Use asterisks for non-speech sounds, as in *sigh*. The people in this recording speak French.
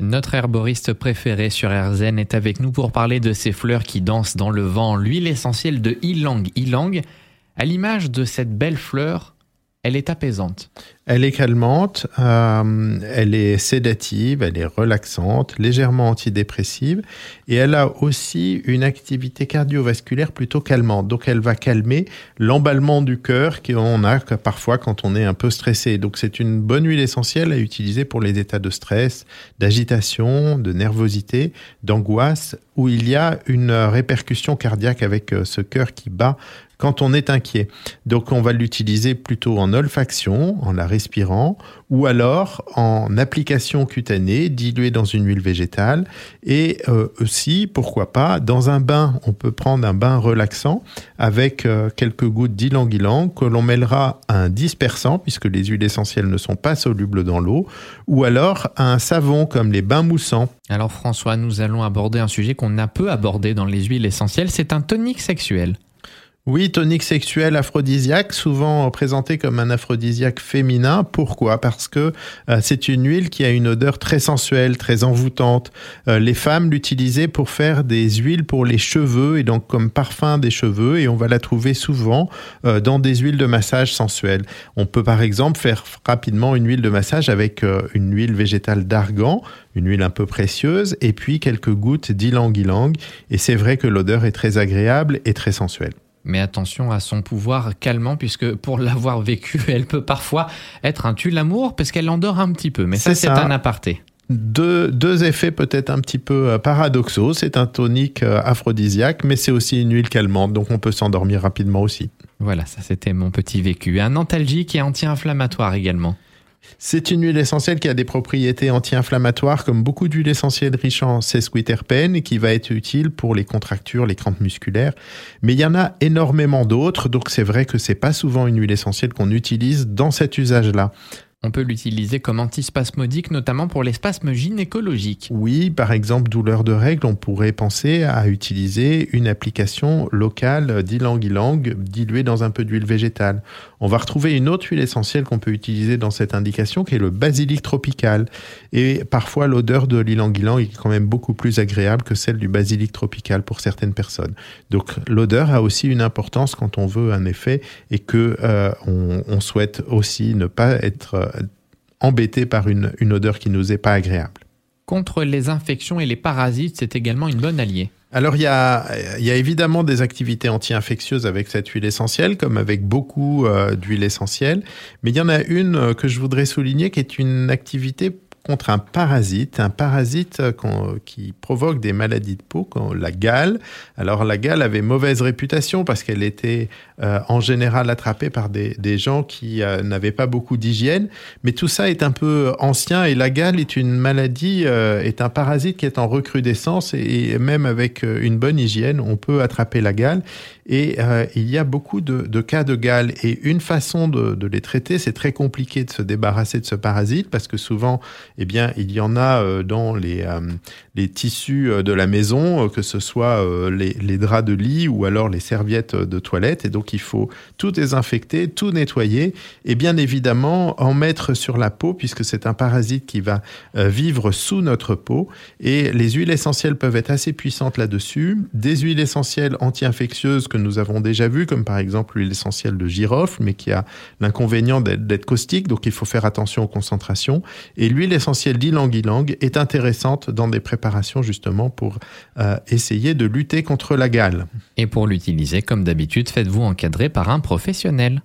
Notre herboriste préféré sur RZN est avec nous pour parler de ces fleurs qui dansent dans le vent, l'huile essentielle de ylang ylang. À l'image de cette belle fleur, elle est apaisante. Elle est calmante, euh, elle est sédative, elle est relaxante, légèrement antidépressive et elle a aussi une activité cardiovasculaire plutôt calmante. Donc elle va calmer l'emballement du cœur qu'on a parfois quand on est un peu stressé. Donc c'est une bonne huile essentielle à utiliser pour les états de stress, d'agitation, de nervosité, d'angoisse où il y a une répercussion cardiaque avec euh, ce cœur qui bat quand on est inquiet. Donc on va l'utiliser plutôt en olfaction, en la respirant, ou alors en application cutanée diluée dans une huile végétale, et euh, aussi, pourquoi pas, dans un bain. On peut prendre un bain relaxant avec euh, quelques gouttes d'ylang-ylang que l'on mêlera à un dispersant, puisque les huiles essentielles ne sont pas solubles dans l'eau, ou alors à un savon comme les bains moussants. Alors François, nous allons aborder un sujet qu'on a peu abordé dans les huiles essentielles, c'est un tonique sexuel. Oui, tonique sexuel aphrodisiaque, souvent présenté comme un aphrodisiaque féminin. Pourquoi? Parce que euh, c'est une huile qui a une odeur très sensuelle, très envoûtante. Euh, les femmes l'utilisaient pour faire des huiles pour les cheveux et donc comme parfum des cheveux et on va la trouver souvent euh, dans des huiles de massage sensuelles. On peut par exemple faire rapidement une huile de massage avec une huile végétale d'argan, une huile un peu précieuse et puis quelques gouttes d'ylang-ylang et c'est vrai que l'odeur est très agréable et très sensuelle mais attention à son pouvoir calmant, puisque pour *laughs* l'avoir vécu, elle peut parfois être un tue-l'amour, parce qu'elle endort un petit peu. Mais ça, c'est un aparté. Deux, deux, effets peut-être un petit peu euh, paradoxaux. C'est un tonique euh, aphrodisiaque, mais c'est aussi une huile calmante, donc on peut s'endormir rapidement aussi. Voilà, ça c'était mon petit vécu. Un antalgique et anti-inflammatoire également. C'est une huile essentielle qui a des propriétés anti-inflammatoires comme beaucoup d'huiles essentielles riches en sesquiterpènes et qui va être utile pour les contractures, les crampes musculaires. Mais il y en a énormément d'autres, donc c'est vrai que c'est pas souvent une huile essentielle qu'on utilise dans cet usage-là. On peut l'utiliser comme antispasmodique, notamment pour les spasmes gynécologiques. Oui, par exemple, douleur de règles, on pourrait penser à utiliser une application locale d'ylang-ylang diluée dans un peu d'huile végétale. On va retrouver une autre huile essentielle qu'on peut utiliser dans cette indication, qui est le basilic tropical. Et parfois, l'odeur de l'ylang-ylang est quand même beaucoup plus agréable que celle du basilic tropical pour certaines personnes. Donc, l'odeur a aussi une importance quand on veut un effet et que euh, on, souhaite aussi ne pas être euh, embêté par une, odeur qui nous est pas agréable. Contre les infections et les parasites, c'est également une bonne alliée. Alors il y a, évidemment des activités anti-infectieuses avec cette huile essentielle, comme avec beaucoup euh, d'huiles essentielles, mais il y en a une euh, que je voudrais souligner qui est une activité contre un parasite, un parasite euh, qui provoque des maladies de peau, la gale. Alors la gale avait mauvaise réputation parce qu'elle était euh, en général attrapée par des, gens qui euh, n'avaient pas beaucoup d'hygiène, mais tout ça est un peu ancien et la gale est une maladie, est un parasite qui est en recrudescence et, même avec une bonne hygiène, on peut attraper la gale. Et il y a beaucoup de, cas de gale et une façon de, de les traiter, c'est très compliqué de se débarrasser de ce parasite parce que souvent eh bien, il y en a euh, dans les, euh, les tissus euh, de la maison, que ce soit les, les, draps de lit ou alors les serviettes de toilette. Et donc, il faut tout désinfecter, tout nettoyer et bien évidemment en mettre sur la peau puisque c'est un parasite qui va vivre sous notre peau. Et les huiles essentielles peuvent être assez puissantes là-dessus. Des huiles essentielles anti-infectieuses que nous avons déjà vues, comme par exemple l'huile essentielle de girofle, mais qui a l'inconvénient d'être caustique, donc il faut faire attention aux concentrations. Et l'huile essentielle d'ylang-ylang est intéressante dans des préparations justement pour euh, essayer de lutter contre la gale. Et pour l'utiliser, comme d'habitude, faites-vous encadrer par un professionnel.